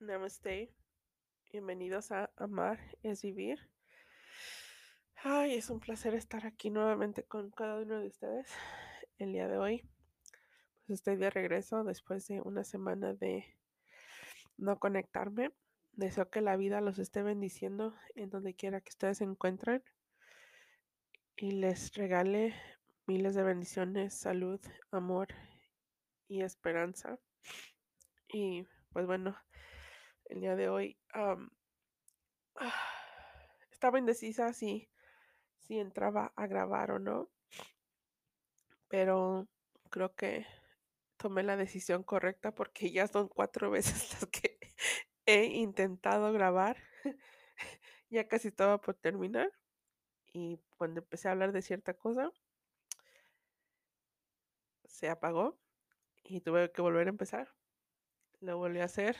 Namaste. Bienvenidos a Amar es Vivir. Ay, es un placer estar aquí nuevamente con cada uno de ustedes. El día de hoy, pues estoy de regreso después de una semana de no conectarme. Deseo que la vida los esté bendiciendo en donde quiera que ustedes se encuentren y les regale miles de bendiciones, salud, amor y esperanza. Y pues bueno, el día de hoy estaba indecisa si, si entraba a grabar o no, pero creo que tomé la decisión correcta porque ya son cuatro veces las que he intentado grabar. ya casi estaba por terminar y cuando empecé a hablar de cierta cosa, se apagó y tuve que volver a empezar. Lo volví a hacer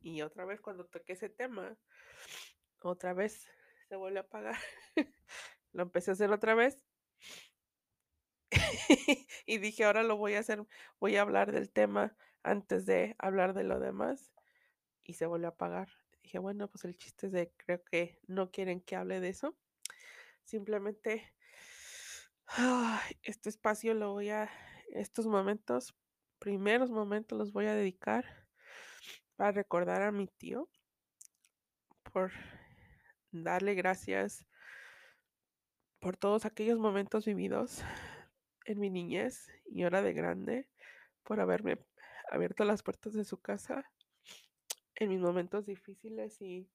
y otra vez cuando toqué ese tema, otra vez se vuelve a apagar. lo empecé a hacer otra vez y dije, ahora lo voy a hacer, voy a hablar del tema antes de hablar de lo demás y se volvió a apagar. Dije, bueno, pues el chiste es de, creo que no quieren que hable de eso. Simplemente, este espacio lo voy a, estos momentos, primeros momentos los voy a dedicar para recordar a mi tío por darle gracias por todos aquellos momentos vividos en mi niñez y ahora de grande, por haberme abierto las puertas de su casa en mis momentos difíciles y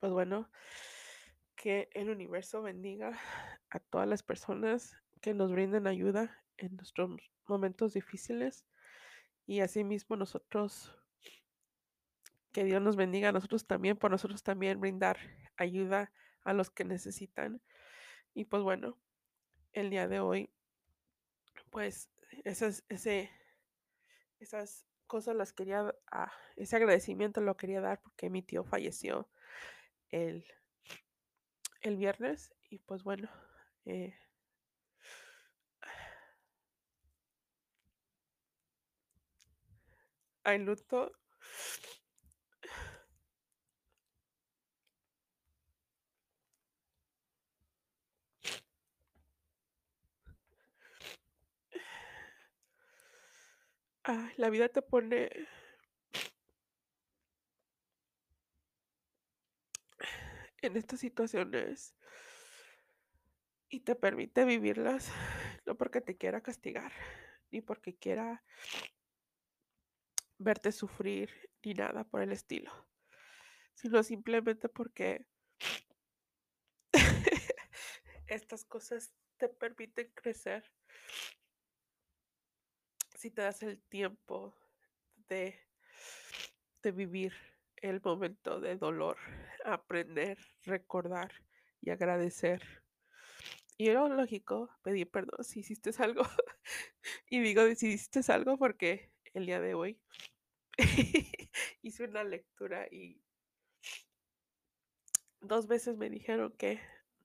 pues bueno, que el universo bendiga a todas las personas que nos brinden ayuda en nuestros momentos difíciles y asimismo nosotros que Dios nos bendiga a nosotros también, por nosotros también brindar ayuda a los que necesitan. Y pues bueno, el día de hoy, pues esas, ese, esas cosas las quería, ah, ese agradecimiento lo quería dar porque mi tío falleció el, el viernes y pues bueno, eh, hay luto. Ah, la vida te pone en estas situaciones y te permite vivirlas, no porque te quiera castigar, ni porque quiera verte sufrir, ni nada por el estilo, sino simplemente porque estas cosas te permiten crecer si te das el tiempo de, de vivir el momento de dolor, aprender, recordar y agradecer. Y era lógico pedir perdón si hiciste algo. y digo si hiciste algo porque el día de hoy hice una lectura y dos veces me dijeron que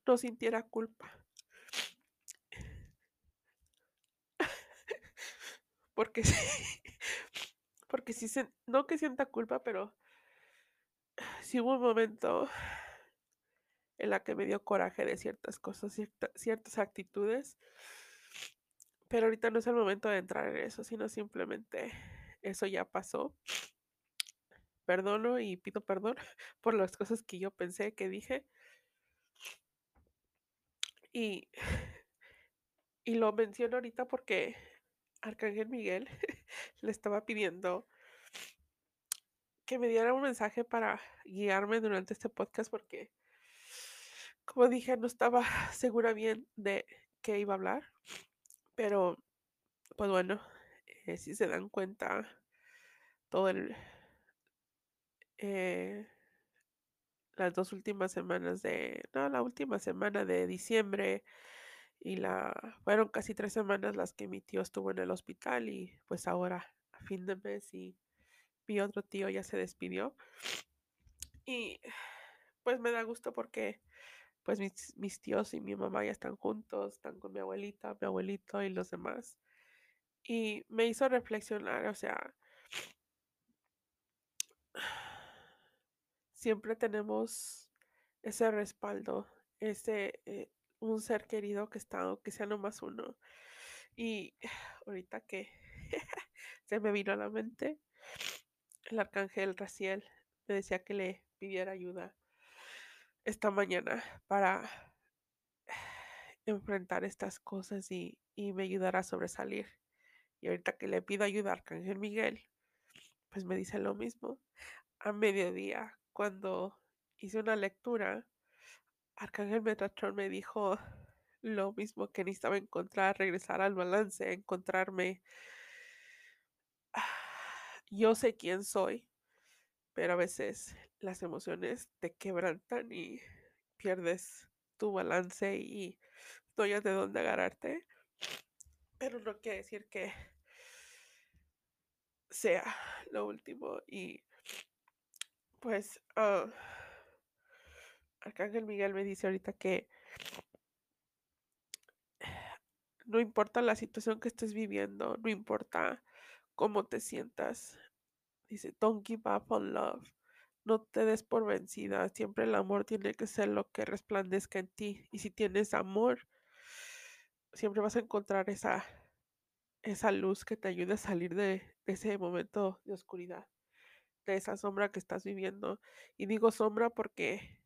no sintiera culpa. Porque sí, porque sí, no que sienta culpa, pero sí hubo un momento en la que me dio coraje de ciertas cosas, cierta, ciertas actitudes, pero ahorita no es el momento de entrar en eso, sino simplemente eso ya pasó. Perdono y pido perdón por las cosas que yo pensé que dije. Y, y lo menciono ahorita porque Arcángel Miguel le estaba pidiendo que me diera un mensaje para guiarme durante este podcast porque, como dije, no estaba segura bien de qué iba a hablar. Pero, pues bueno, eh, si se dan cuenta, todo el... Eh, las dos últimas semanas de... No, la última semana de diciembre y la... Fueron casi tres semanas las que mi tío estuvo en el hospital y pues ahora a fin de mes y mi otro tío ya se despidió. Y pues me da gusto porque pues mis, mis, tíos y mi mamá ya están juntos, están con mi abuelita, mi abuelito y los demás. Y me hizo reflexionar, o sea, siempre tenemos ese respaldo, ese, eh, un ser querido que está, aunque sea nomás uno. Y ahorita que se me vino a la mente, el arcángel Raciel me decía que le pidiera ayuda esta mañana para enfrentar estas cosas y, y me ayudará a sobresalir. Y ahorita que le pido ayuda a Arcángel Miguel, pues me dice lo mismo. A mediodía, cuando hice una lectura, Arcángel Metatron me dijo lo mismo que necesitaba encontrar, regresar al balance, encontrarme. Yo sé quién soy, pero a veces las emociones te quebrantan y pierdes tu balance y no hayas de dónde agarrarte. Pero no quiere decir que sea lo último. Y pues ah, Arcángel Miguel me dice ahorita que no importa la situación que estés viviendo, no importa cómo te sientas. Dice, don't give up on love. No te des por vencida. Siempre el amor tiene que ser lo que resplandezca en ti. Y si tienes amor, siempre vas a encontrar esa, esa luz que te ayude a salir de, de ese momento de oscuridad, de esa sombra que estás viviendo. Y digo sombra porque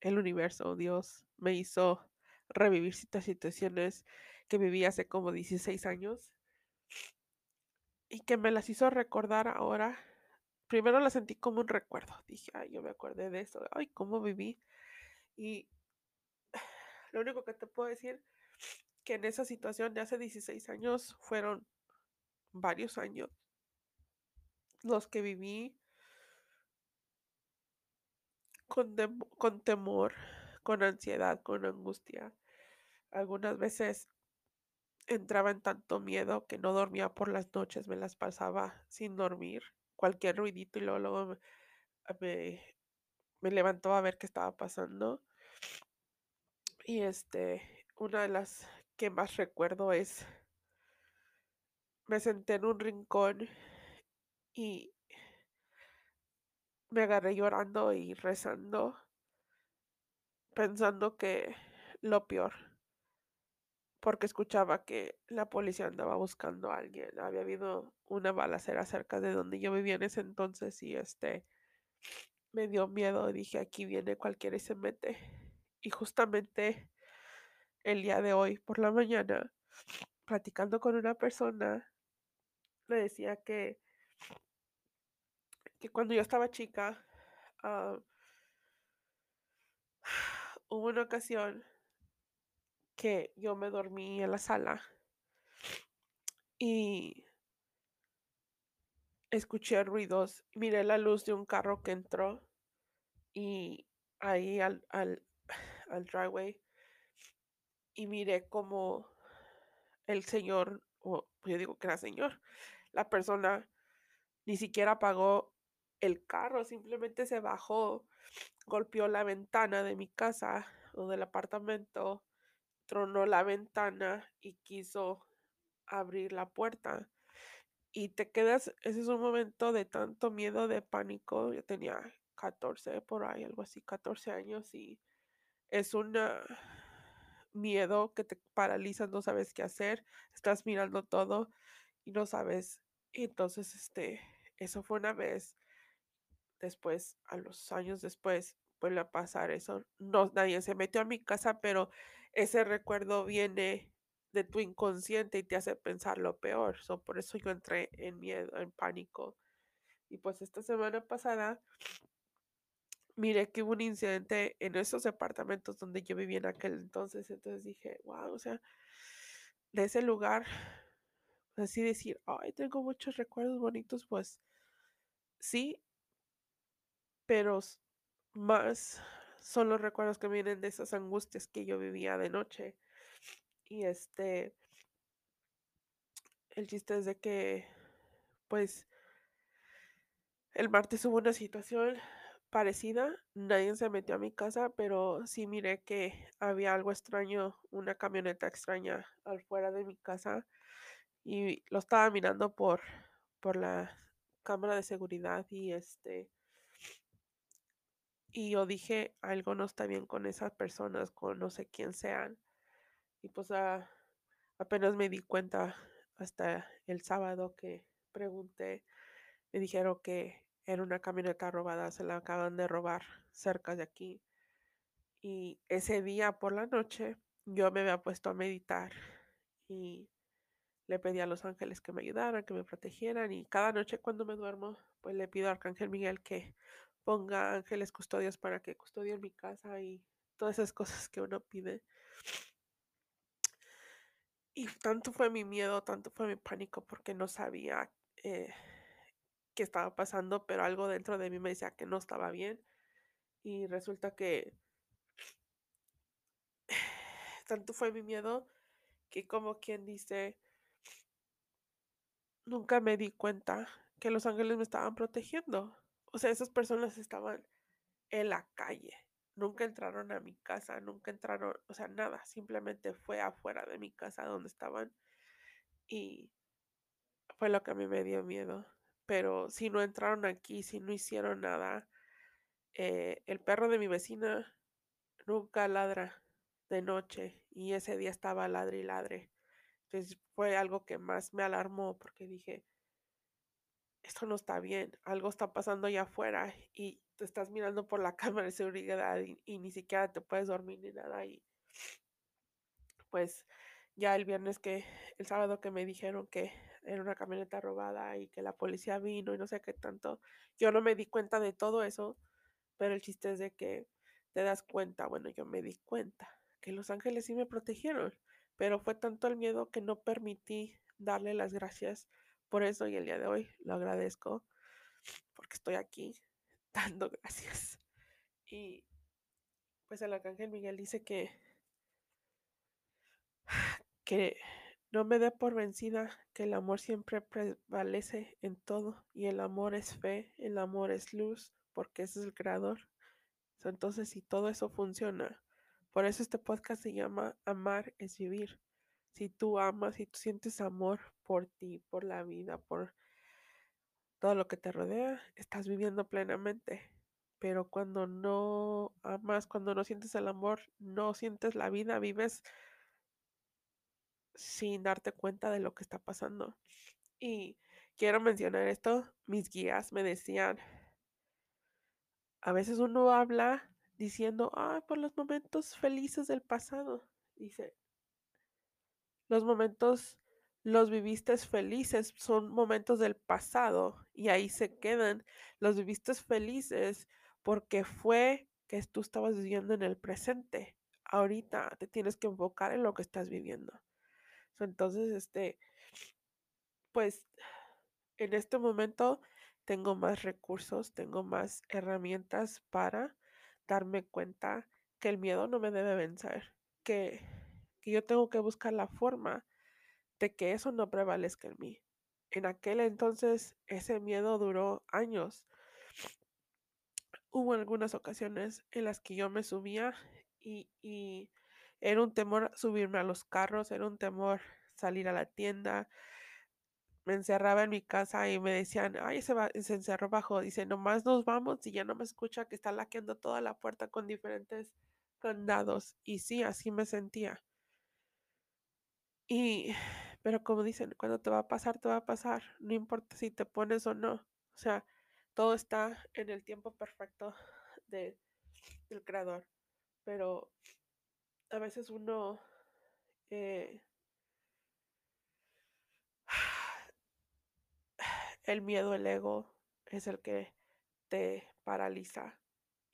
el universo, Dios, me hizo revivir ciertas situaciones que viví hace como 16 años y que me las hizo recordar ahora. Primero las sentí como un recuerdo. Dije, ay, yo me acordé de eso. Ay, cómo viví. Y lo único que te puedo decir que en esa situación de hace 16 años fueron varios años los que viví con, temor, con ansiedad, con angustia. Algunas veces entraba en tanto miedo que no dormía por las noches, me las pasaba sin dormir, cualquier ruidito y luego, luego me, me, me a ver qué estaba pasando. Y este, una de las que más recuerdo es, me senté en un rincón y me agarré llorando y rezando, pensando que lo peor, porque escuchaba que la policía andaba buscando a alguien. Había habido una balacera cerca de donde yo vivía en ese entonces y este me dio miedo. Dije, aquí viene cualquiera y se mete. Y justamente el día de hoy por la mañana, platicando con una persona, le decía que, que cuando yo estaba chica, ah, hubo una ocasión que yo me dormí en la sala y escuché ruidos, miré la luz de un carro que entró y ahí al, al, al driveway y miré como el señor, o yo digo que era señor, la persona ni siquiera pagó el carro, simplemente se bajó, golpeó la ventana de mi casa o del apartamento, tronó la ventana y quiso abrir la puerta. Y te quedas, ese es un momento de tanto miedo, de pánico. Yo tenía 14 por ahí, algo así, 14 años y es un miedo que te paraliza, no sabes qué hacer, estás mirando todo y no sabes. Entonces, este, eso fue una vez. Después, a los años después, vuelve a pasar eso. No, nadie se metió a mi casa, pero ese recuerdo viene de tu inconsciente y te hace pensar lo peor. So, por eso yo entré en miedo, en pánico. Y pues esta semana pasada miré que hubo un incidente en esos departamentos donde yo vivía en aquel entonces. Entonces dije, wow, o sea, de ese lugar, así decir, ay, tengo muchos recuerdos bonitos, pues sí, pero más son los recuerdos que vienen de esas angustias que yo vivía de noche. Y este, el chiste es de que, pues, el martes hubo una situación parecida. Nadie se metió a mi casa, pero sí miré que había algo extraño, una camioneta extraña afuera de mi casa. Y lo estaba mirando por, por la cámara de seguridad y este, Y yo dije, algo no está bien con esas personas, con no sé quién sean. Y pues ah, apenas me di cuenta hasta el sábado que pregunté, me dijeron que era una camioneta robada, se la acaban de robar cerca de aquí. Y ese día por la noche yo me había puesto a meditar y le pedí a los ángeles que me ayudaran, que me protegieran y cada noche cuando me duermo, pues le pido a Arcángel Miguel que ponga ángeles custodios para que custodien mi casa y todas esas cosas que uno pide. Y tanto fue mi miedo, tanto fue mi pánico porque no sabía eh, qué estaba pasando, pero algo dentro de mí me decía que no estaba bien. Y resulta que tanto fue mi miedo que como quien dice, nunca me di cuenta que los ángeles me estaban protegiendo. O sea, esas personas estaban en la calle. Nunca entraron a mi casa, nunca entraron, o sea, nada, simplemente fue afuera de mi casa donde estaban y fue lo que a mí me dio miedo. Pero si no entraron aquí, si no hicieron nada, eh, el perro de mi vecina nunca ladra de noche y ese día estaba ladre y ladre. Entonces fue algo que más me alarmó porque dije, esto no está bien, algo está pasando allá afuera y te estás mirando por la cámara de seguridad y, ni siquiera te puedes dormir ni nada y pues ya el viernes que, el sábado que me dijeron que era una camioneta robada y que la policía vino y no sé qué tanto, yo no me di cuenta de todo eso, pero el chiste es de que te das cuenta, bueno, yo me di cuenta que los ángeles sí me protegieron, pero fue tanto el miedo que no permití darle las gracias por eso y el día de hoy lo agradezco porque estoy aquí dando gracias. Y pues el arcángel Miguel dice que que no me dé por vencida, que el amor siempre prevalece en todo y el amor es fe, el amor es luz, porque ese es el creador. Entonces, si todo eso funciona, por eso este podcast se llama Amar es vivir. Si tú amas, si tú sientes amor por ti, por la vida, por todo lo que te rodea, estás viviendo plenamente. Pero cuando no amas, cuando no sientes el amor, no sientes la vida, vives sin darte cuenta de lo que está pasando. Y quiero mencionar esto, mis guías me decían, a veces uno habla diciendo, ay, por los momentos felices del pasado. Dice, los momentos los viviste felices, son momentos del pasado y ahí se quedan. Los viviste felices porque fue que tú estabas viviendo en el presente. Ahorita te tienes que enfocar en lo que estás viviendo. Entonces, este, pues en este momento tengo más recursos, tengo más herramientas para darme cuenta que el miedo no me debe vencer, que, que yo tengo que buscar la forma de que eso no prevalezca en mí. En aquel entonces ese miedo duró años. Hubo algunas ocasiones en las que yo me subía y, y era un temor subirme a los carros, era un temor salir a la tienda. Me encerraba en mi casa y me decían, ay, se, va, se encerró bajo. Dice, nomás nos vamos y ya no me escucha que está laqueando toda la puerta con diferentes candados. Y sí, así me sentía. Y, pero como dicen, cuando te va a pasar, te va a pasar. No importa si te pones o no. O sea, todo está en el tiempo perfecto de, del creador. Pero a veces uno eh, el miedo, el ego es el que te paraliza.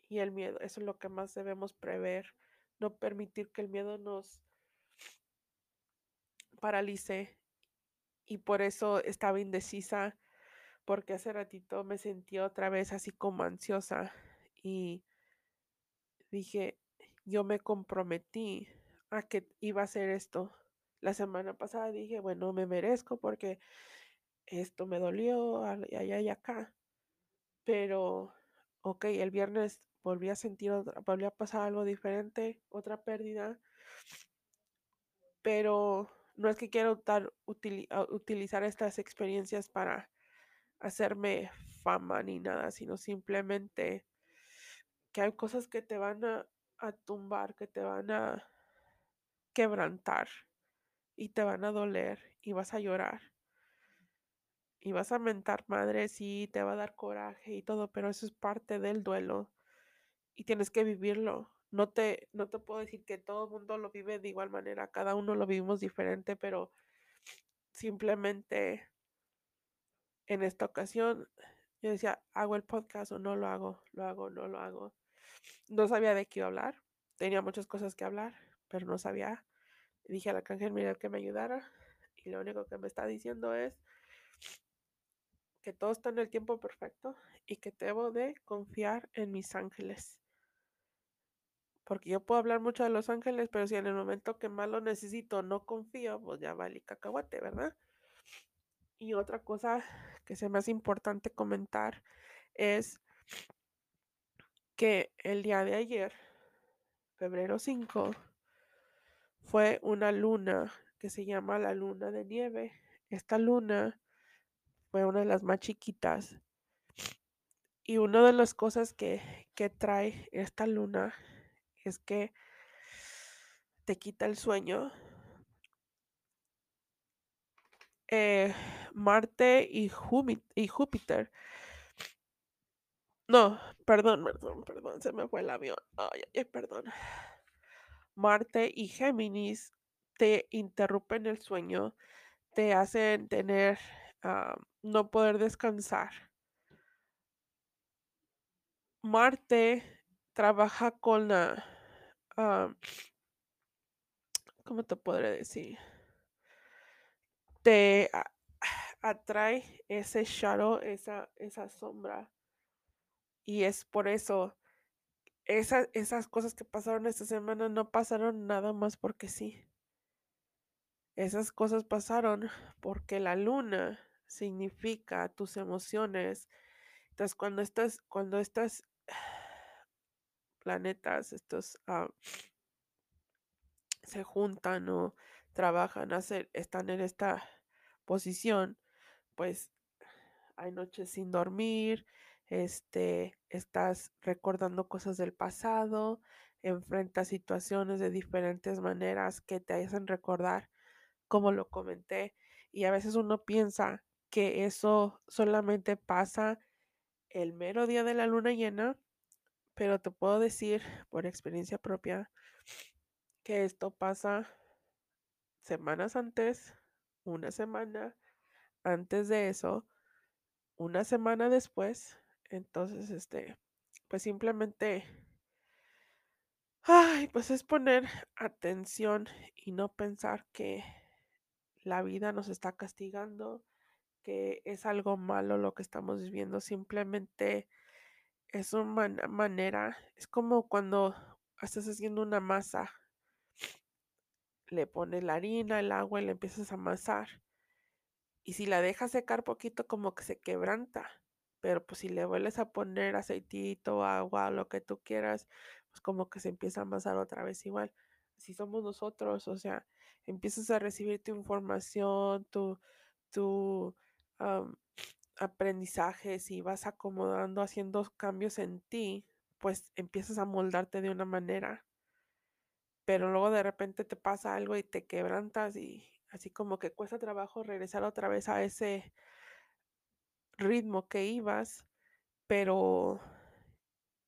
Y el miedo, eso es lo que más debemos prever. No permitir que el miedo nos paralice. Y por eso estaba indecisa, porque hace ratito me sentí otra vez así como ansiosa. Y dije, yo me comprometí a que iba a hacer esto. La semana pasada dije, bueno, me merezco porque esto me dolió, allá y acá. Pero, ok, el viernes volví a sentir, otra, volví a pasar algo diferente, otra pérdida. Pero no es que quiera utilizar estas experiencias para hacerme fama ni nada, sino simplemente que hay cosas que te van a, a tumbar, que te van a quebrantar y te van a doler y vas a llorar y vas a mentar madre, sí, te va a dar coraje y todo, pero eso es parte del duelo y tienes que vivirlo. No te, no te puedo decir que todo el mundo lo vive de igual manera, cada uno lo vivimos diferente, pero simplemente en esta ocasión yo decía, hago el podcast o no lo hago, lo hago, no lo hago. No sabía de qué iba a hablar, tenía muchas cosas que hablar, pero no sabía. Dije a la cángel mira que me ayudara y lo único que me está diciendo es que todo está en el tiempo perfecto y que debo de confiar en mis ángeles. Porque yo puedo hablar mucho de los ángeles, pero si en el momento que más lo necesito no confío, pues ya vale cacahuate, ¿verdad? Y otra cosa que se me hace importante comentar es que el día de ayer, febrero 5, fue una luna que se llama la luna de nieve. Esta luna fue una de las más chiquitas. Y una de las cosas que, que trae esta luna es que te quita el sueño. Eh, Marte y, Júpiter. No, perdón, perdón, perdón, se me fue el avión. Ay, ay, perdón. Marte y Géminis te interrumpen el sueño, te hacen tener, ah, no poder descansar. Marte trabaja con la, ¿cómo te podré decir? Te atrae ese shadow, esa, esa sombra. Y es por eso, esa, esas cosas que pasaron esta semana no pasaron nada más porque sí. Esas cosas pasaron porque la luna significa tus emociones. Entonces, cuando estás, cuando estas planetas, estos ah, se juntan o trabajan, hacer, están en esta posición, pues hay noches sin dormir, este, estás recordando cosas del pasado, enfrentas situaciones de diferentes maneras que te hacen recordar, como lo comenté, y a veces uno piensa que eso solamente pasa el mero día de la luna llena, pero te puedo decir por experiencia propia que esto pasa semanas antes, una semana antes de eso, una semana después. Entonces, este, pues simplemente, ay, pues es poner atención y no pensar que la vida nos está castigando, que es algo malo lo que estamos viviendo, simplemente es una manera, es como cuando estás haciendo una masa, le pones la harina, el agua y le empiezas a amasar. Y si la dejas secar poquito, como que se quebranta. Pero pues si le vuelves a poner aceitito, agua, lo que tú quieras, pues como que se empieza a amasar otra vez igual. Así somos nosotros, o sea, empiezas a recibir tu información, tu, tu aprendizajes y vas acomodando, haciendo cambios en ti, pues empiezas a moldarte de una manera. Pero luego de repente te pasa algo y te quebrantas y así como que cuesta trabajo regresar otra vez a ese ritmo que ibas, pero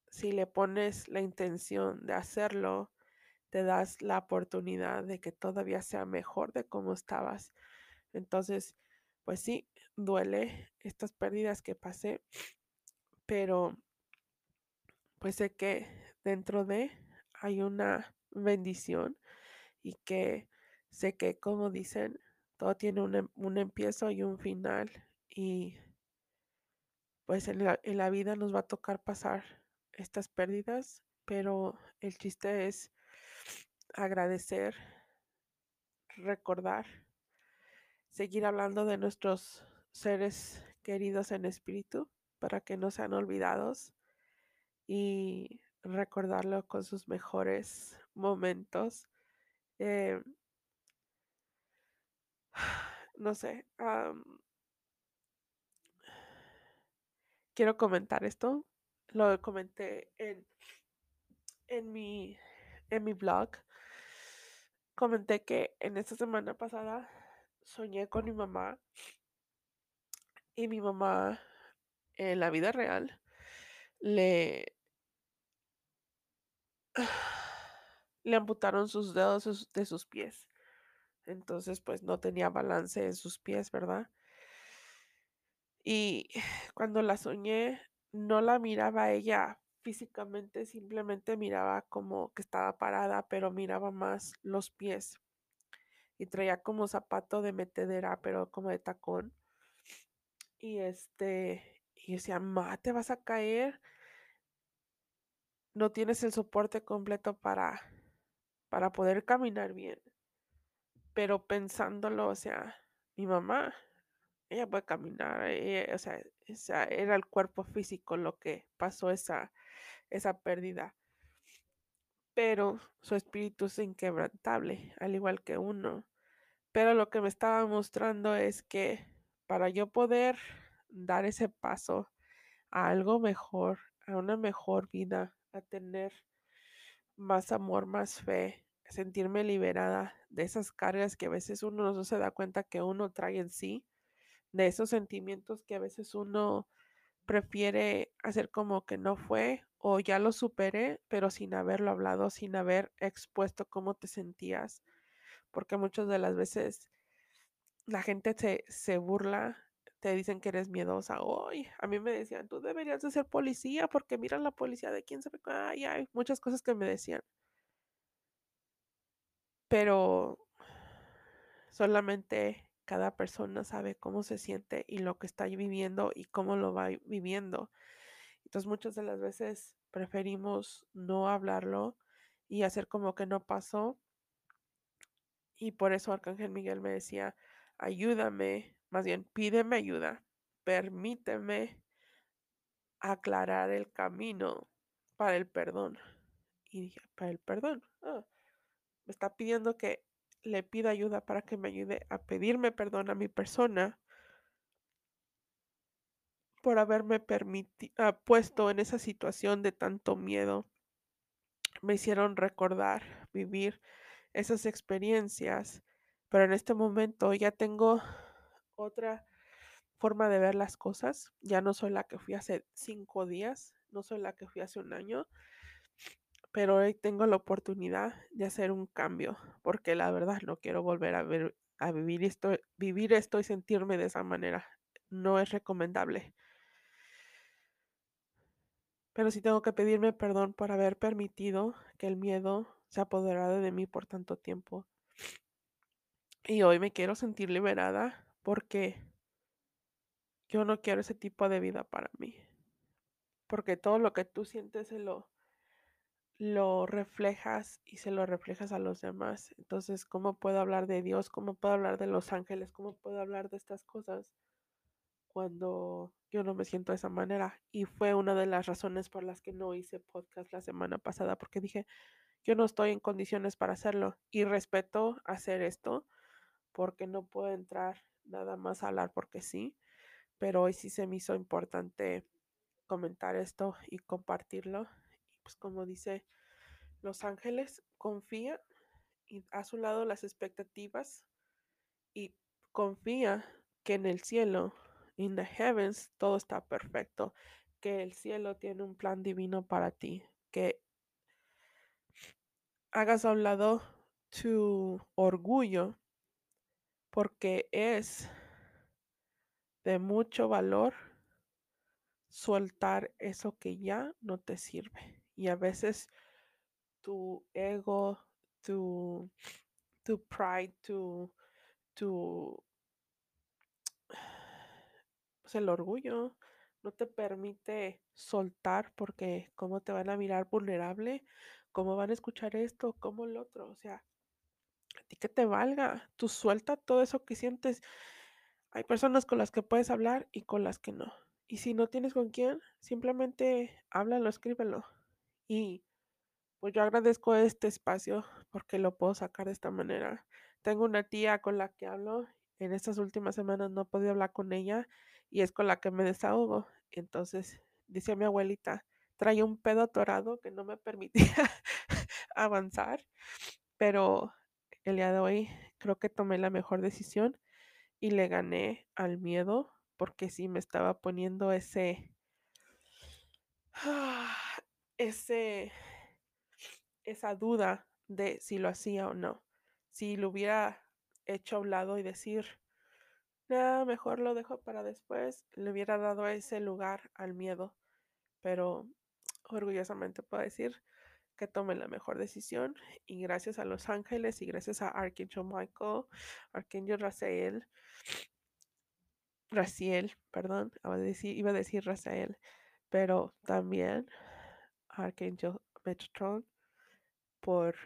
si le pones la intención de hacerlo, te das la oportunidad de que todavía sea mejor de cómo estabas. Entonces, pues sí, duele estas pérdidas que pasé, pero pues sé que dentro de hay una bendición y que sé que como dicen, todo tiene un, em, un empiezo y un final y pues en la, en la vida nos va a tocar pasar estas pérdidas, pero el chiste es agradecer, recordar, seguir hablando de nuestros seres queridos en espíritu para que no sean olvidados y recordarlo con sus mejores momentos. Eh, no sé, quiero comentar esto lo comenté en, en, mi, en mi blog. Comenté que en esta semana pasada soñé con mi mamá y mi mamá en la vida real le le amputaron sus dedos de sus pies. Entonces, pues no tenía balance en sus pies, ¿verdad? Y cuando la soñé, no la miraba ella físicamente, simplemente miraba como que estaba parada, pero miraba más los pies. Y traía como zapato de metedera, pero como de tacón. Y este, y decía, ma, te vas a caer. No tienes el soporte completo para, para poder caminar bien. Pero pensándolo, o sea, mi mamá, ella puede caminar, o, sea, era el cuerpo físico lo que pasó esa, esa pérdida. Pero su espíritu es inquebrantable, al igual que uno. Pero lo que me estaba mostrando es que para yo poder dar ese paso a algo mejor, a una mejor vida, a tener más amor, más fe, sentirme liberada de esas cargas que a veces uno no se da cuenta que uno trae en sí, de esos sentimientos que a veces uno prefiere hacer como que no fue o ya lo superé, pero sin haberlo hablado, sin haber expuesto cómo te sentías, porque muchas de las veces la gente se, se burla, te dicen que eres miedosa. Hoy a mí me decían, tú deberías de ser policía porque mira la policía de quién sabe. Ay, hay muchas cosas que me decían. Pero solamente cada persona sabe cómo se siente y lo que está viviendo y cómo lo va viviendo. Entonces muchas de las veces preferimos no hablarlo y hacer como que no pasó. Y por eso Arcángel Miguel me decía, ayúdame, más bien pídeme ayuda, permíteme aclarar el camino para el perdón. Y dije, para el perdón. Ah, me está pidiendo que le pida ayuda para que me ayude a pedirme perdón a mi persona por haberme ah, puesto en esa situación de tanto miedo. Me hicieron recordar, vivir esas experiencias, pero en este momento ya tengo otra forma de ver las cosas. Ya no soy la que fui hace cinco días, no soy la que fui hace un año, pero hoy tengo la oportunidad de hacer un cambio, porque la verdad no quiero volver a, ver, a vivir, esto, vivir esto y sentirme de esa manera. No es recomendable. Pero sí tengo que pedirme perdón por haber permitido que el miedo se apoderara de mí por tanto tiempo. Y hoy me quiero sentir liberada porque yo no quiero ese tipo de vida para mí. Porque todo lo que tú sientes se lo, lo reflejas y se lo reflejas a los demás. Entonces, ¿cómo puedo hablar de Dios? ¿Cómo puedo hablar de los ángeles? ¿Cómo puedo hablar de estas cosas cuando yo no me siento de esa manera? Y fue una de las razones por las que no hice podcast la semana pasada, porque dije, yo no estoy en condiciones para hacerlo y respeto hacer esto porque no puedo entrar nada más a hablar porque sí, pero hoy sí se me hizo importante comentar esto y compartirlo. Y pues como dice Los Ángeles, confía y a su lado las expectativas y confía que en el cielo, in the heavens, todo está perfecto, que el cielo tiene un plan divino para ti, que hagas a un lado tu orgullo porque es de mucho valor soltar eso que ya no te sirve. Y a veces tu ego, tu, tu pride, tu, tu pues el orgullo no te permite soltar porque cómo te van a mirar vulnerable, cómo van a escuchar esto, cómo el otro, o sea, a ti que te valga, tú suelta todo eso que sientes. Hay personas con las que puedes hablar y con las que no. Y si no tienes con quién, simplemente háblalo, escríbelo. Y pues yo agradezco este espacio porque lo puedo sacar de esta manera. Tengo una tía con la que hablo. En estas últimas semanas no he podido hablar con ella y es con la que me desahogo. Entonces, dice mi abuelita, traía un pedo atorado que no me permitía avanzar, pero el día de hoy creo que tomé la mejor decisión y le gané al miedo porque sí me estaba poniendo ese ese esa duda de si lo hacía o no. Si lo hubiera hecho a un lado y decir, no, mejor lo dejo para después, le hubiera dado ese lugar al miedo. Pero orgullosamente puedo decir que tomé la mejor decisión y gracias a Los Ángeles y gracias a Archangel Michael, Archangel Rafael, Raciel, perdón, iba a decir, iba pero también Archangel Metatron por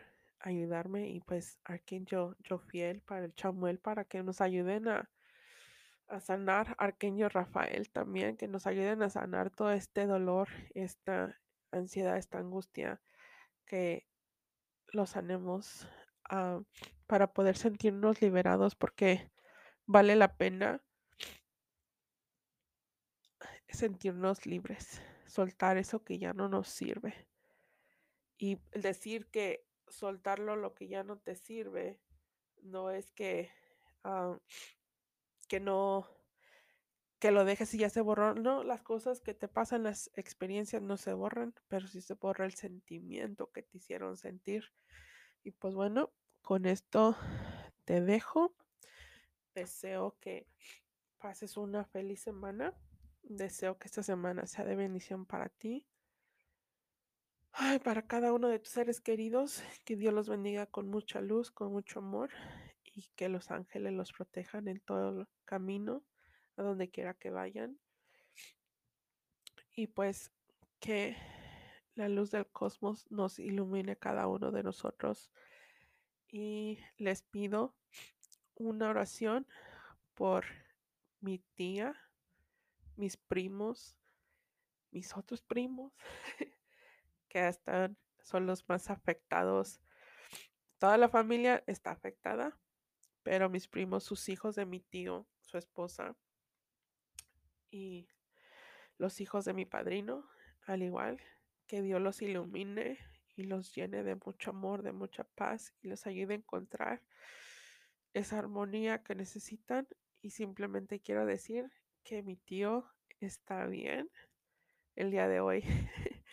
ayudarme y pues Archangel Jofiel para el Chamuel para que nos ayuden a, sanar Arqueño Rafael también, que nos ayuden a sanar todo este dolor, esta ansiedad, esta angustia, que lo sanemos ah, para poder sentirnos liberados porque vale la pena sentirnos libres, soltar eso que ya no nos sirve. Y decir que soltarlo lo que ya no te sirve no es que, ah, que no, que lo dejes y ya se borró. No, las cosas que te pasan, las experiencias no se borran, pero sí se borra el sentimiento que te hicieron sentir. Y pues bueno, con esto te dejo. Deseo que pases una feliz semana. Deseo que esta semana sea de bendición para ti. Ay, para cada uno de tus seres queridos, que Dios los bendiga con mucha luz, con mucho amor y que los ángeles los protejan en todo el camino, a donde quiera que vayan. Y pues que la luz del cosmos nos ilumine cada uno de nosotros. Y les pido una oración por mi tía, mis primos, mis otros primos, que están, son los más afectados. Toda la familia está afectada, pero mis primos, sus hijos de mi tío, su esposa y los hijos de mi padrino, al igual, que Dios los ilumine y los llene de mucho amor, de mucha paz y los ayude a encontrar esa armonía que necesitan. Y simplemente quiero decir que mi tío está bien. El día de hoy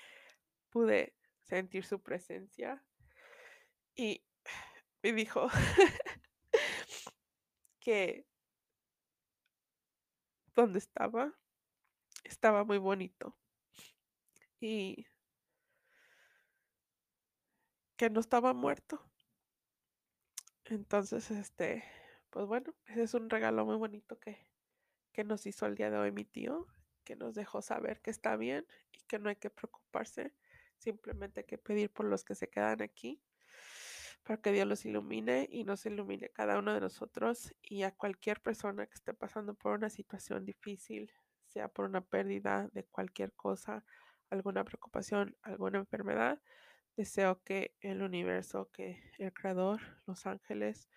pude sentir su presencia y me dijo que donde estaba estaba muy bonito y que no estaba muerto. Entonces, este, pues bueno, ese es un regalo muy bonito que, que nos hizo el día de hoy mi tío, que nos dejó saber que está bien y que no hay que preocuparse, simplemente hay que pedir por los que se quedan aquí, para que Dios los ilumine y nos ilumine cada uno de nosotros y a cualquier persona que esté pasando por una situación difícil, sea por una pérdida de cualquier cosa, alguna preocupación, alguna enfermedad. Deseo que el universo, que el creador, los ángeles,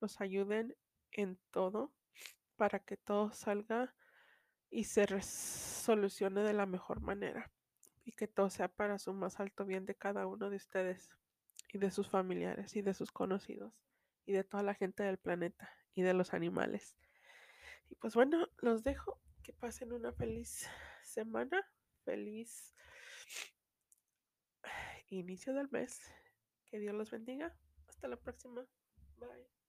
los ayuden en todo para que todo salga y se solucione de la mejor manera y que todo sea para su más alto bien de cada uno de ustedes y de sus familiares y de sus conocidos y de toda la gente del planeta y de los animales. Y pues bueno, los dejo. Que pasen una feliz semana, feliz inicio del mes. Que Dios los bendiga. Hasta la próxima. Bye.